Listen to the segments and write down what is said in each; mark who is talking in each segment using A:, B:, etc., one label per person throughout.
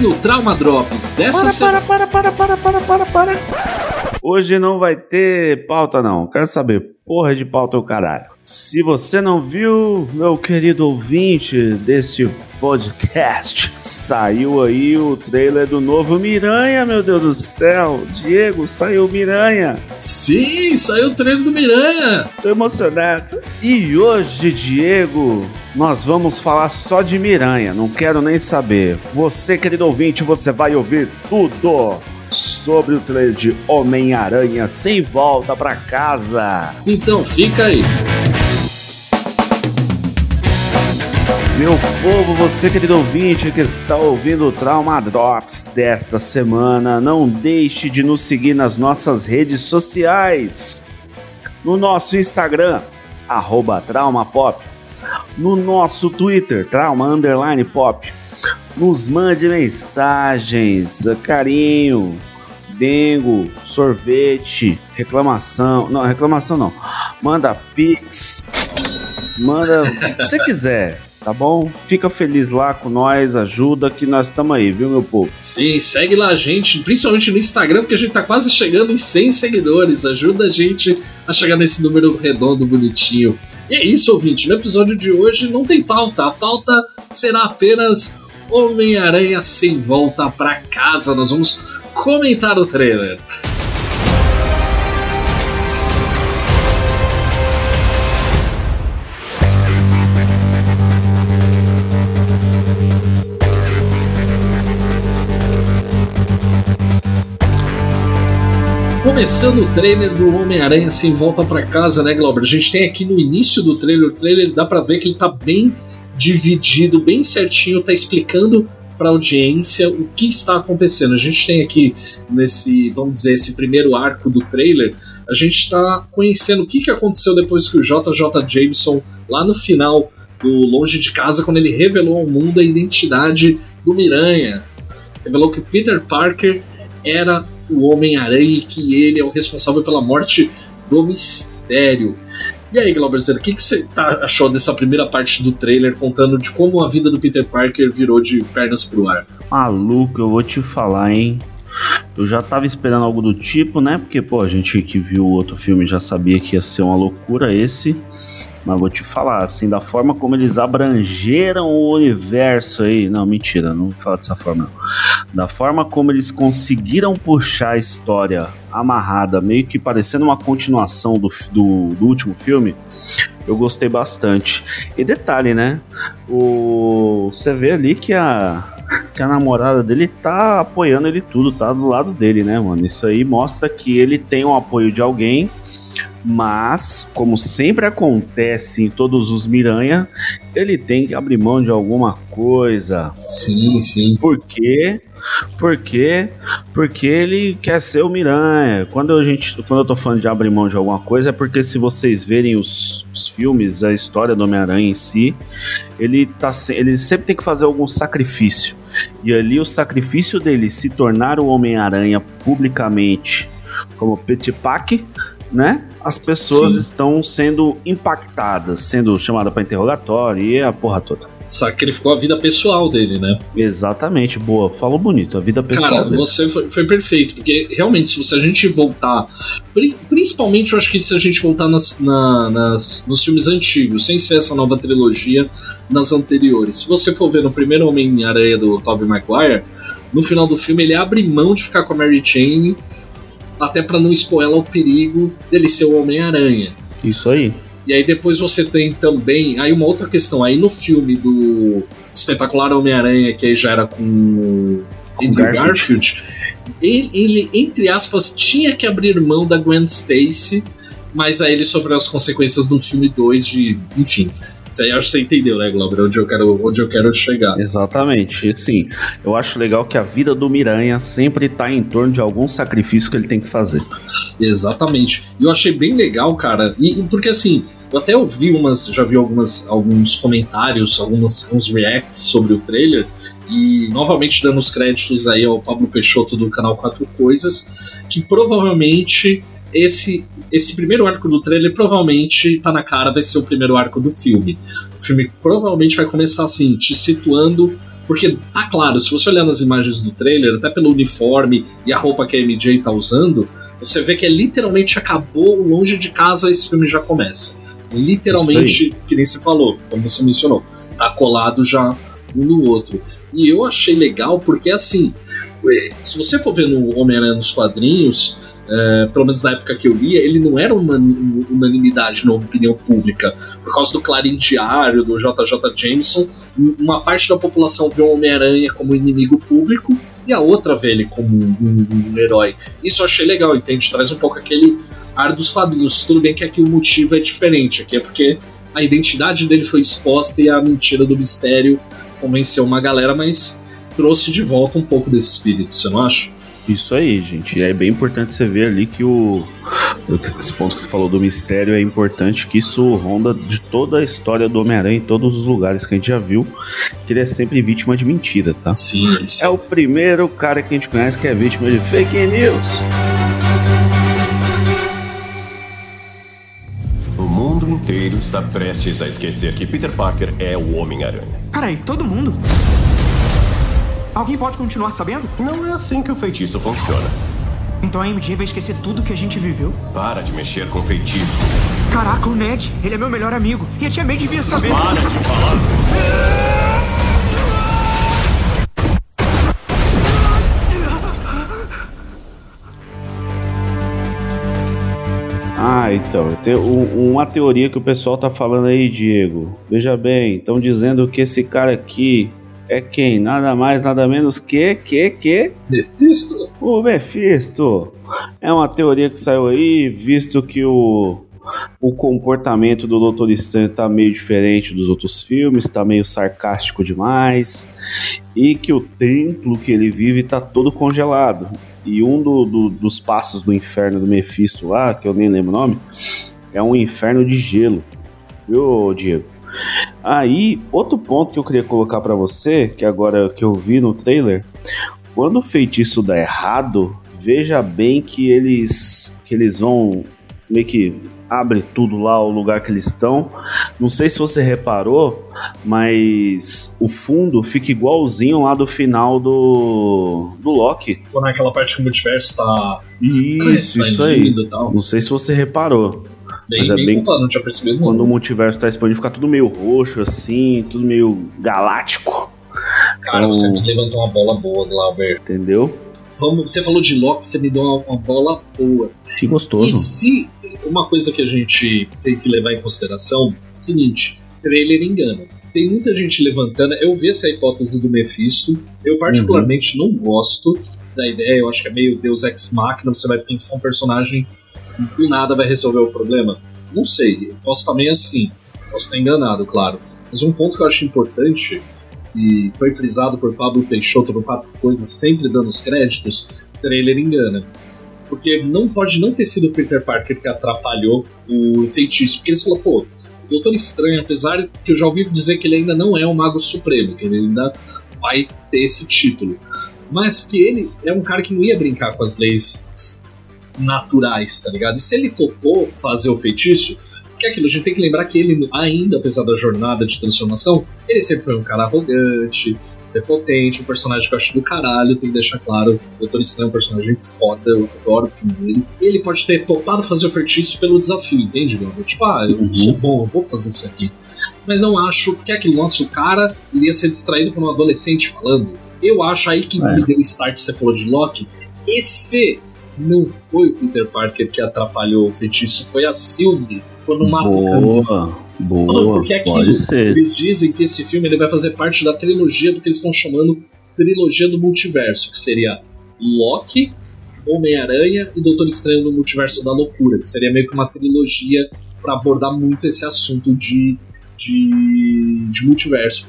A: ouvindo o Trauma Drops dessa semana.
B: Para, para, para, para, para, para, para. Hoje não vai ter pauta, não. Quero saber, porra de pauta o caralho. Se você não viu, meu querido ouvinte desse podcast, saiu aí o trailer do novo Miranha, meu Deus do céu. Diego, saiu Miranha.
A: Sim, saiu o trailer do Miranha.
B: Tô emocionado. E hoje, Diego, nós vamos falar só de Miranha. Não quero nem saber. Você, querido ouvinte, você vai ouvir tudo sobre o trailer de Homem-Aranha sem volta para casa.
A: Então fica aí.
B: Meu povo, você querido ouvinte que está ouvindo o Trauma Drops desta semana, não deixe de nos seguir nas nossas redes sociais. No nosso Instagram, arroba TraumaPop. No nosso Twitter, Trauma Underline Pop nos mande mensagens, carinho, dengo, sorvete, reclamação. Não, reclamação não. Manda pix, manda o que você quiser. Tá bom? Fica feliz lá com nós, ajuda que nós estamos aí, viu, meu povo?
A: Sim, segue lá a gente, principalmente no Instagram, porque a gente tá quase chegando em 100 seguidores. Ajuda a gente a chegar nesse número redondo, bonitinho. E é isso, ouvinte. No episódio de hoje não tem pauta. A pauta será apenas Homem-Aranha sem volta para casa. Nós vamos comentar o trailer. Começando o trailer do Homem-Aranha sem volta para casa, né, Glauber? A gente tem aqui no início do trailer, o trailer dá para ver que ele tá bem dividido bem certinho, tá explicando para a audiência o que está acontecendo. A gente tem aqui nesse, vamos dizer, esse primeiro arco do trailer, a gente está conhecendo o que, que aconteceu depois que o JJ Jameson, lá no final do Longe de Casa, quando ele revelou ao mundo a identidade do Miranha. Revelou que Peter Parker era o Homem-Aranha e que ele é o responsável pela morte do mistério. E aí, Glauberzer, o que, que você tá, achou dessa primeira parte do trailer contando de como a vida do Peter Parker virou de pernas pro ar?
B: Maluco, eu vou te falar, hein? Eu já tava esperando algo do tipo, né? Porque, pô, a gente que viu o outro filme já sabia que ia ser uma loucura esse. Mas vou te falar, assim, da forma como eles abrangeram o universo aí. Não, mentira, não vou falar dessa forma, não. Da forma como eles conseguiram puxar a história amarrada, meio que parecendo uma continuação do, do, do último filme, eu gostei bastante. E detalhe, né? O, você vê ali que a, que a namorada dele tá apoiando ele tudo, tá do lado dele, né, mano? Isso aí mostra que ele tem o apoio de alguém mas, como sempre acontece em todos os Miranha, ele tem que abrir mão de alguma coisa.
A: Sim, sim.
B: Por quê? Porque, porque ele quer ser o Miranha. Quando, a gente, quando eu tô falando de abrir mão de alguma coisa, é porque se vocês verem os, os filmes, a história do Homem-Aranha em si, ele, tá, ele sempre tem que fazer algum sacrifício. E ali o sacrifício dele se tornar o Homem-Aranha publicamente como Petipac né? As pessoas Sim. estão sendo impactadas, sendo chamadas para interrogatório e a porra toda.
A: Sacrificou a vida pessoal dele, né?
B: Exatamente, boa. Falou bonito, a vida pessoal
A: Cara,
B: dele.
A: você foi, foi, perfeito, porque realmente, se a gente voltar. Principalmente, eu acho que se a gente voltar nas, na, nas, nos filmes antigos, sem ser essa nova trilogia, nas anteriores. Se você for ver no primeiro Homem-Aranha do Tobey Maguire, no final do filme ele abre mão de ficar com a Mary Jane até para não expor ela ao perigo dele ser o Homem-Aranha.
B: Isso aí.
A: E aí depois você tem também. Aí uma outra questão, aí no filme do Espetacular Homem-Aranha, que aí já era com Andrew Garfield, Garfield ele, ele, entre aspas, tinha que abrir mão da Gwen Stacy, mas aí ele sofreu as consequências no filme 2 de. Enfim. Isso aí acho que você entendeu, né, Glauber? Onde eu quero, onde eu quero chegar.
B: Exatamente. E sim, eu acho legal que a vida do Miranha sempre tá em torno de algum sacrifício que ele tem que fazer.
A: Exatamente. E eu achei bem legal, cara. E, porque assim, eu até ouvi umas, já vi algumas, alguns comentários, algumas, alguns reacts sobre o trailer. E novamente dando os créditos aí ao Pablo Peixoto do canal Quatro Coisas, que provavelmente esse esse primeiro arco do trailer provavelmente tá na cara, vai ser o primeiro arco do filme. O filme provavelmente vai começar assim, te situando Porque tá claro, se você olhar nas imagens do trailer, até pelo uniforme e a roupa que a MJ tá usando, você vê que é literalmente acabou longe de casa esse filme já começa. Literalmente, que nem se falou, como você mencionou, tá colado já um no outro. E eu achei legal porque assim, se você for ver no Homem-Aranha nos quadrinhos, é, pelo menos na época que eu lia, ele não era uma unanimidade na opinião pública. Por causa do Clarim Diário, do JJ Jameson, uma parte da população vê o Homem-Aranha como inimigo público e a outra vê ele como um, um, um, herói. Isso eu achei legal, entende? Traz um pouco aquele ar dos quadrinhos. Tudo bem que aqui o motivo é diferente, aqui é porque a identidade dele foi exposta e a mentira do mistério convenceu uma galera, mas trouxe de volta um pouco desse espírito, você não acha?
B: Isso aí, gente. É bem importante você ver ali que o. Esse ponto que você falou do mistério é importante, que isso ronda de toda a história do Homem-Aranha em todos os lugares que a gente já viu, que ele é sempre vítima de mentira, tá?
A: Sim.
B: É o primeiro cara que a gente conhece que é vítima de fake news.
C: O mundo inteiro está prestes a esquecer que Peter Parker é o Homem-Aranha.
D: Peraí, todo mundo? Alguém pode continuar sabendo?
C: Não é assim que o feitiço funciona.
D: Então a MJ vai esquecer tudo que a gente viveu?
C: Para de mexer com feitiço.
D: Caraca, o Ned, ele é meu melhor amigo. E a tia May devia saber.
C: Para de falar.
B: Ah, então, tem uma teoria que o pessoal tá falando aí, Diego. Veja bem, estão dizendo que esse cara aqui é quem? Nada mais, nada menos que, que, que...
A: Mephisto.
B: O Mephisto. É uma teoria que saiu aí, visto que o, o comportamento do Doutor Estranho tá meio diferente dos outros filmes, tá meio sarcástico demais, e que o templo que ele vive tá todo congelado. E um do, do, dos passos do inferno do Mephisto lá, que eu nem lembro o nome, é um inferno de gelo. Viu, Diego? Aí, outro ponto que eu queria colocar para você, que agora que eu vi no trailer, quando o feitiço dá errado, veja bem que eles que eles vão meio que abre tudo lá o lugar que eles estão. Não sei se você reparou, mas o fundo fica igualzinho lá do final do do Loki.
A: Naquela parte que o multiverso tá
B: isso, isso aí. Não sei se você reparou.
A: Bem, Mas é bem, bem não tinha percebido.
B: Quando não. o multiverso tá expandindo, fica tudo meio roxo, assim, tudo meio galáctico.
A: Cara, então, você me levantou uma bola boa do Albert.
B: Entendeu?
A: Vamos, você falou de Loki, você me deu uma, uma bola boa.
B: Que gostoso.
A: E se uma coisa que a gente tem que levar em consideração é o seguinte: trailer engana. Tem muita gente levantando. Eu vi essa hipótese do Mephisto. Eu, particularmente, uhum. não gosto da ideia. Eu acho que é meio Deus Ex Machina. Você vai pensar um personagem do nada vai resolver o problema? Não sei, posso estar meio assim, posso estar enganado, claro. Mas um ponto que eu acho importante, que foi frisado por Pablo Peixoto no Papo Coisas, sempre dando os créditos, o trailer engana. Porque não pode não ter sido o Peter Parker que atrapalhou o feitiço, porque eles falaram, pô, o Doutor Estranho, apesar que eu já ouvi dizer que ele ainda não é o Mago Supremo, que ele ainda vai ter esse título, mas que ele é um cara que não ia brincar com as leis naturais, tá ligado? E se ele topou fazer o feitiço, que é aquilo, a gente tem que lembrar que ele, ainda, apesar da jornada de transformação, ele sempre foi um cara arrogante, prepotente, um personagem que eu acho do caralho, tem que deixar claro. O Doutor Estranho é um personagem foda, eu adoro o filme dele. Ele pode ter topado fazer o feitiço pelo desafio, entende, Gabriel? Tipo, ah, eu uhum. sou bom, eu vou fazer isso aqui. Mas não acho, porque é aquele nosso cara iria ser distraído por um adolescente falando. Eu acho aí que é. me deu start, você falou de Loki, esse não foi o Peter Parker que atrapalhou o feitiço, foi a Sylvie quando mata
B: o
A: caminhão.
B: Boa,
A: Porque aquilo, pode ser. eles dizem que esse filme ele vai fazer parte da trilogia do que eles estão chamando trilogia do multiverso, que seria Loki, Homem-Aranha e Doutor Estranho no Multiverso da Loucura, que seria meio que uma trilogia para abordar muito esse assunto de, de, de multiverso.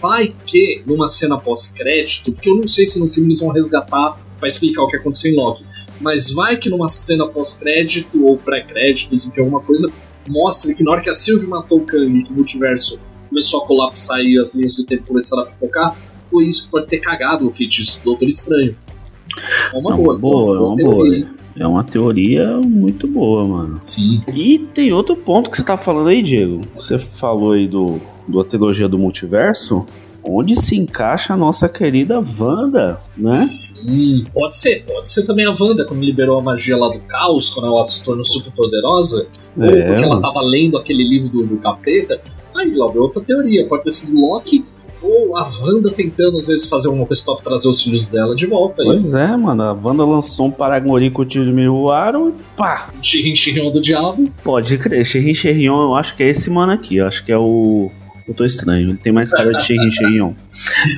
A: Vai que numa cena pós-crédito, porque eu não sei se no filme eles vão resgatar para explicar o que aconteceu em Loki, mas vai que numa cena pós-crédito ou pré-créditos, enfim, alguma coisa, mostre que na hora que a Sylvie matou o Kang, que o multiverso começou a colapsar e as linhas do tempo começaram a pipocar, foi isso que pode ter cagado o feitiço do Doutor Estranho.
B: É uma, boa, boa, é uma boa. É uma teoria muito boa, mano.
A: Sim.
B: E tem outro ponto que você tá falando aí, Diego. Você falou aí do, do a trilogia do multiverso. Onde se encaixa a nossa querida Wanda, né?
A: Sim, pode ser. Pode ser também a Wanda, quando liberou a magia lá do caos, quando ela se tornou super poderosa. É, ou porque ela tava lendo aquele livro do, do capeta. Aí, Glauber, outra teoria. Pode ter sido Loki ou a Wanda tentando às vezes fazer alguma coisa pra trazer os filhos dela de volta. Aí.
B: Pois é, mano. A Wanda lançou um Paragori com o tiro de Miruaro e pá!
A: Chirrion do diabo.
B: Pode crer. Chirrion, eu acho que é esse mano aqui. Eu acho que é o. Eu tô estranho. Ele tem mais cara de Chirrion.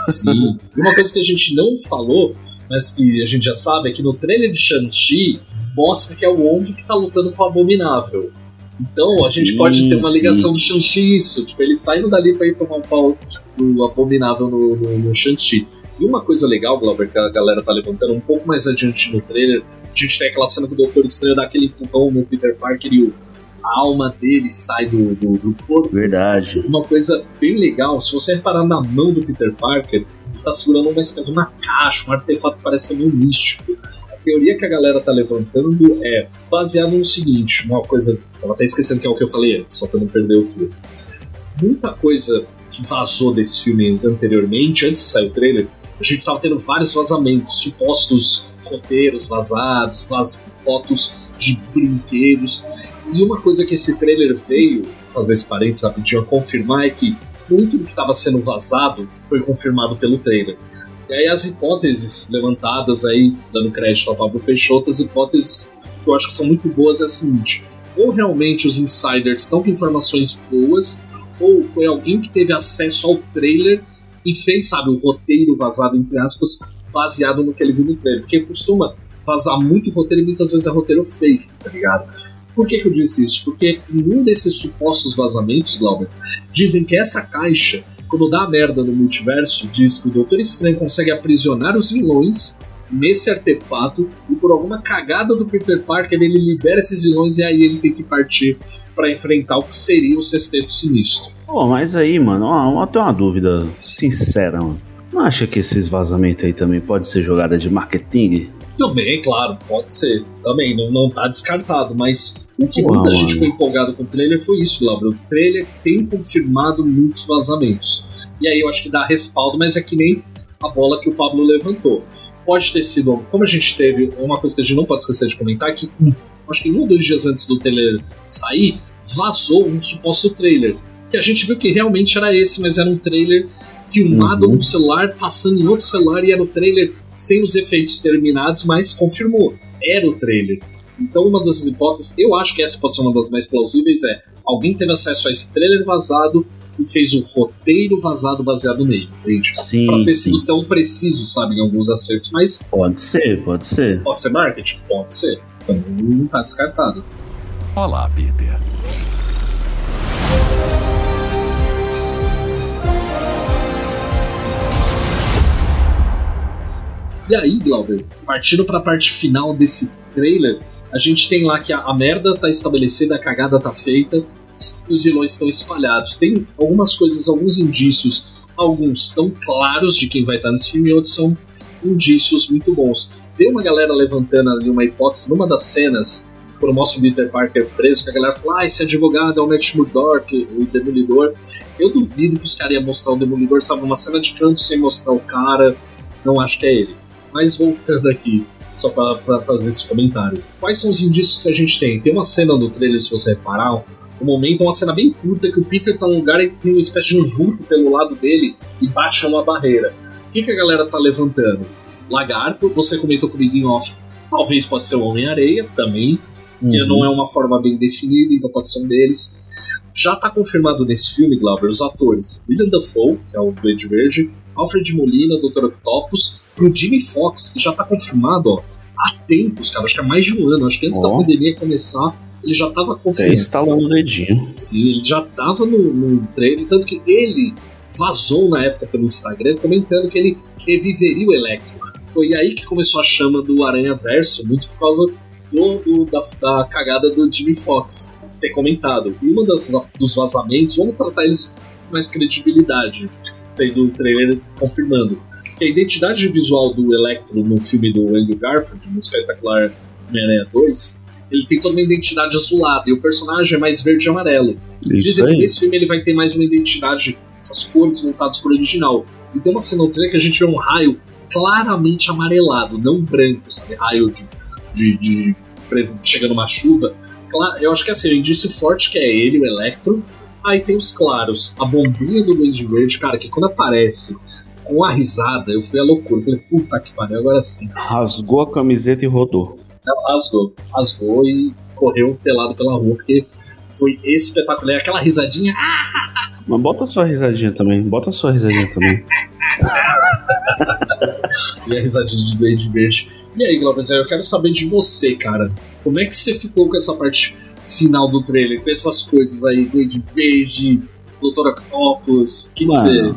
A: Sim. E uma coisa que a gente não falou, mas que a gente já sabe, é que no trailer de Shang-Chi mostra que é o Wong que tá lutando com o Abominável. Então sim, a gente pode ter uma ligação sim. do Shang-Chi isso. Tipo, ele saindo dali pra ir tomar um pau do Abominável no, no, no Shang-Chi. E uma coisa legal, Glauber, que a galera tá levantando um pouco mais adiante no trailer, a gente tem aquela cena que o Doutor Estranho dá aquele empurrão no Peter Parker e o, a alma dele sai do, do, do corpo.
B: Verdade.
A: Uma coisa bem legal, se você reparar na mão do Peter Parker, ele tá segurando uma espécie de uma caixa, um artefato que parece meio místico. A teoria que a galera tá levantando é baseada no seguinte, uma coisa, eu até esquecendo que é o que eu falei antes, só pra não perder o fio. Muita coisa que vazou desse filme anteriormente, antes de sair o trailer, a gente tava tendo vários vazamentos, supostos roteiros vazados, vaz fotos de brinquedos. E uma coisa que esse trailer veio fazer esse parênteses rapidinho a confirmar é que muito do que estava sendo vazado foi confirmado pelo trailer. E aí as hipóteses levantadas aí, dando crédito ao Pablo Peixoto, as hipóteses que eu acho que são muito boas é a seguinte: ou realmente os insiders estão com informações boas, ou foi alguém que teve acesso ao trailer e fez, sabe, o roteiro vazado, entre aspas, baseado no que ele viu no trailer. Porque costuma vazar muito roteiro e muitas vezes é roteiro fake, tá ligado? Por que, que eu disse isso? Porque em um desses supostos vazamentos, Glauber, dizem que essa caixa, quando dá merda no multiverso, diz que o Doutor Estranho consegue aprisionar os vilões nesse artefato e por alguma cagada do Peter Parker ele libera esses vilões e aí ele tem que partir para enfrentar o que seria o Sexteto Sinistro.
B: Pô, mas aí, mano, eu tenho uma dúvida sincera, mano. Não acha que esses vazamentos aí também pode ser jogada de marketing?
A: Também, claro, pode ser. Também, não, não tá descartado, mas o que Uau, muita gente ficou empolgado com o trailer foi isso, Laura. O trailer tem confirmado muitos vazamentos. E aí eu acho que dá respaldo, mas é que nem a bola que o Pablo levantou. Pode ter sido, como a gente teve, uma coisa que a gente não pode esquecer de comentar, que acho que um ou dois dias antes do trailer sair, vazou um suposto trailer. Que a gente viu que realmente era esse, mas era um trailer filmado uhum. no celular, passando em outro celular, e era o trailer sem os efeitos terminados, mas confirmou, era o trailer. Então, uma dessas hipóteses, eu acho que essa pode ser uma das mais plausíveis, é alguém teve acesso a esse trailer vazado e fez o roteiro vazado baseado nele, entende?
B: Sim,
A: pra ter
B: sim.
A: sido tão preciso, sabe, em alguns acertos, mas...
B: Pode ser, pode ser.
A: Pode ser marketing? Pode ser. Então, não tá descartado.
C: Olá, Peter.
A: E aí, Glauber, partindo para a parte final desse trailer, a gente tem lá que a, a, merda tá estabelecida, a cagada tá feita, os vilões estão espalhados. Tem algumas coisas, alguns indícios, alguns tão claros de quem vai estar nesse filme, e outros são indícios muito bons. Tem uma galera levantando ali uma hipótese numa das cenas, quando mostra o Peter Parker preso, que a galera fala, ah, esse advogado é o Matt Murdock, o Demolidor. Eu duvido que os caras iam mostrar o Demolidor, sabe, uma cena de canto sem mostrar o cara, não acho que é ele. Mas voltando aqui, só para fazer esse comentário. Quais são os indícios que a gente tem? Tem uma cena no trailer, se você reparar, um momento, uma cena bem curta, que o Peter tá num lugar e tem uma espécie de um vulto pelo lado dele e baixa uma barreira. O que, que a galera tá levantando? Lagarto, você comentou comigo em off, talvez pode ser o Homem-Areia também, uhum. que não é uma forma bem definida, então pode ser um deles. Já tá confirmado nesse filme, Glauber, os atores William Dafoe, que é o Duende Verde, Alfred Molina, Dr. Octopus, e o Jimmy Fox, que já tá confirmado ó, há tempos, cara, acho que há mais de um ano, acho que antes oh. da pandemia começar, ele já tava confirmado. É,
B: instalando o dedinho.
A: Sim, ele já tava no, no trailer, tanto que ele vazou na época pelo Instagram comentando que ele reviveria o Electro. Foi aí que começou a chama do Aranha Verso, muito por causa do, do da, da, cagada do Jimmy Fox ter comentado. E uma das, dos vazamentos, vamos tratar eles com mais credibilidade tem do trailer confirmando. Que a identidade visual do Electro no filme do Andrew Garfield, no espetacular Homem-Aranha 2, ele tem toda uma identidade azulada e o personagem é mais verde e amarelo.
B: Isso
A: Dizem
B: aí.
A: que nesse filme ele vai ter mais uma identidade essas cores voltadas para o original. E tem uma cena que a gente vê um raio claramente amarelado, não branco, sabe? Raio de, de, de, de chegando uma chuva. Eu acho que é assim, o indício forte que é ele, o Electro. Aí tem os claros, a bombinha do Blade Verde, cara, que quando aparece com a risada, eu fui a loucura. Eu falei, puta que pariu, agora sim.
B: Rasgou a camiseta e rodou.
A: Não, rasgou. Rasgou e correu pelado pela rua, porque foi espetacular. Aquela risadinha.
B: Mas bota a sua risadinha também. Bota a sua risadinha também.
A: e a risadinha de Blade Verde. E aí, Glauber, eu quero saber de você, cara. Como é que você ficou com essa parte final do trailer, com essas coisas aí, Blade Verde, Doutor Octopus, que
B: mano, você...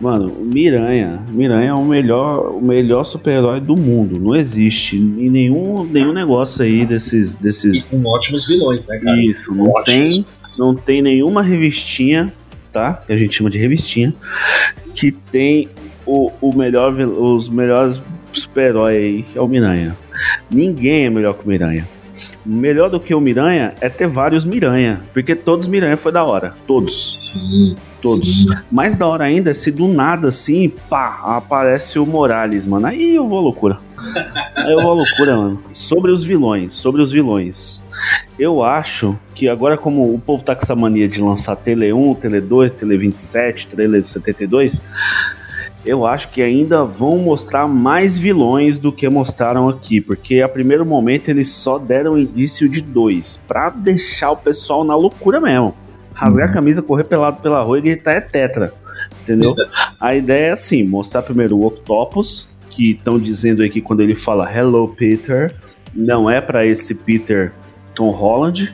B: Mano, Miranha. Miranha é o melhor, o melhor super-herói do mundo. Não existe em nenhum, nenhum negócio aí desses. desses...
A: E com ótimos vilões, né, cara?
B: Isso, não tem, não tem nenhuma revistinha, tá? Que a gente chama de revistinha, que tem o, o melhor, os melhores super-herói aí, que é o Miranha. Ninguém é melhor que o Miranha. Melhor do que o Miranha é ter vários Miranha, porque todos Miranha foi da hora. Todos.
A: Sim.
B: Todos. Sim. Mais da hora ainda é se do nada assim, pá, aparece o Morales, mano. Aí eu vou à loucura. Aí eu vou à loucura, mano. Sobre os vilões, sobre os vilões. Eu acho que agora, como o povo tá com essa mania de lançar Tele 1, Tele 2, Tele 27, Tele 72 eu acho que ainda vão mostrar mais vilões do que mostraram aqui, porque a primeiro momento eles só deram indício de dois, para deixar o pessoal na loucura mesmo. Rasgar uhum. a camisa, correr pelado pela rua e gritar é tetra. Entendeu? a ideia é assim: mostrar primeiro o Octopus, que estão dizendo aqui quando ele fala Hello Peter, não é para esse Peter Tom Holland,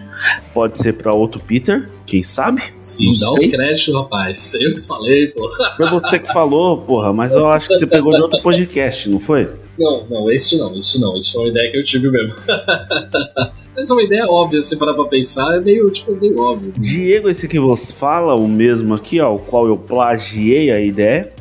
B: pode ser para outro Peter, quem sabe?
A: Sim, Não dá sei. os créditos, rapaz. Eu que falei, pô.
B: Foi você que falou, porra, mas eu acho que você pegou de outro podcast, não foi?
A: Não, não, isso não, isso não. Isso foi uma ideia que eu tive mesmo. Mas é uma ideia óbvia, se parar pra pensar, é meio, tipo, meio óbvio.
B: Diego, esse que vos fala, o mesmo aqui, ó, o qual eu plagiei a ideia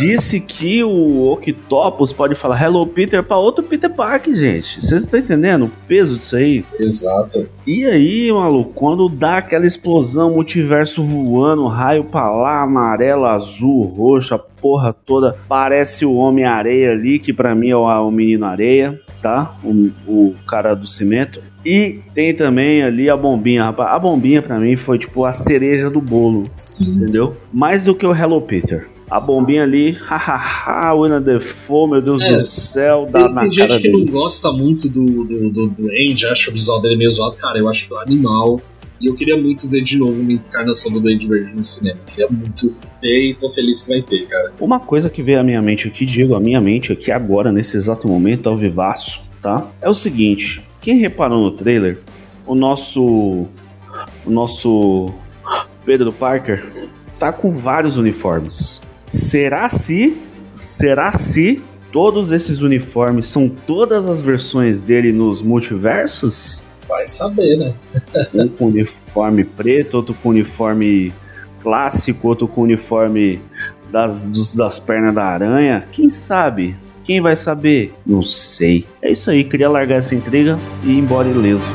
B: disse que o Octopus pode falar Hello Peter para outro Peter Parker, gente. Vocês estão entendendo o peso disso aí?
A: Exato.
B: E aí, maluco, quando dá aquela explosão, multiverso voando, raio pra lá, amarelo, azul, roxo, a porra toda, parece o Homem-Areia ali, que para mim é o, Menino Areia, tá? O, o cara do cimento. E tem também ali a bombinha, rapaz. A bombinha para mim foi tipo a cereja do bolo.
A: Sim.
B: Entendeu? Mais do que o Hello Peter a bombinha ali, hahaha, William Defoe, meu Deus é, do céu, dá tem, na
A: tem
B: cara
A: gente que não gosta muito do, do, do, do Andy, acha o visual dele meio zoado, cara, eu acho animal. E eu queria muito ver de novo uma encarnação do Duende Verde no cinema. Eu queria muito ver e tô feliz que vai ter, cara.
B: Uma coisa que veio à minha mente aqui, Diego, a minha mente aqui agora, nesse exato momento, ao vivaço, tá? É o seguinte, quem reparou no trailer, o nosso... O nosso Pedro Parker tá com vários uniformes. Será se. Será se todos esses uniformes são todas as versões dele nos multiversos?
A: Vai saber, né?
B: um com uniforme preto, outro com uniforme clássico, outro com uniforme das, dos, das pernas da aranha. Quem sabe? Quem vai saber? Não sei. É isso aí, queria largar essa intriga e ir embora ileso.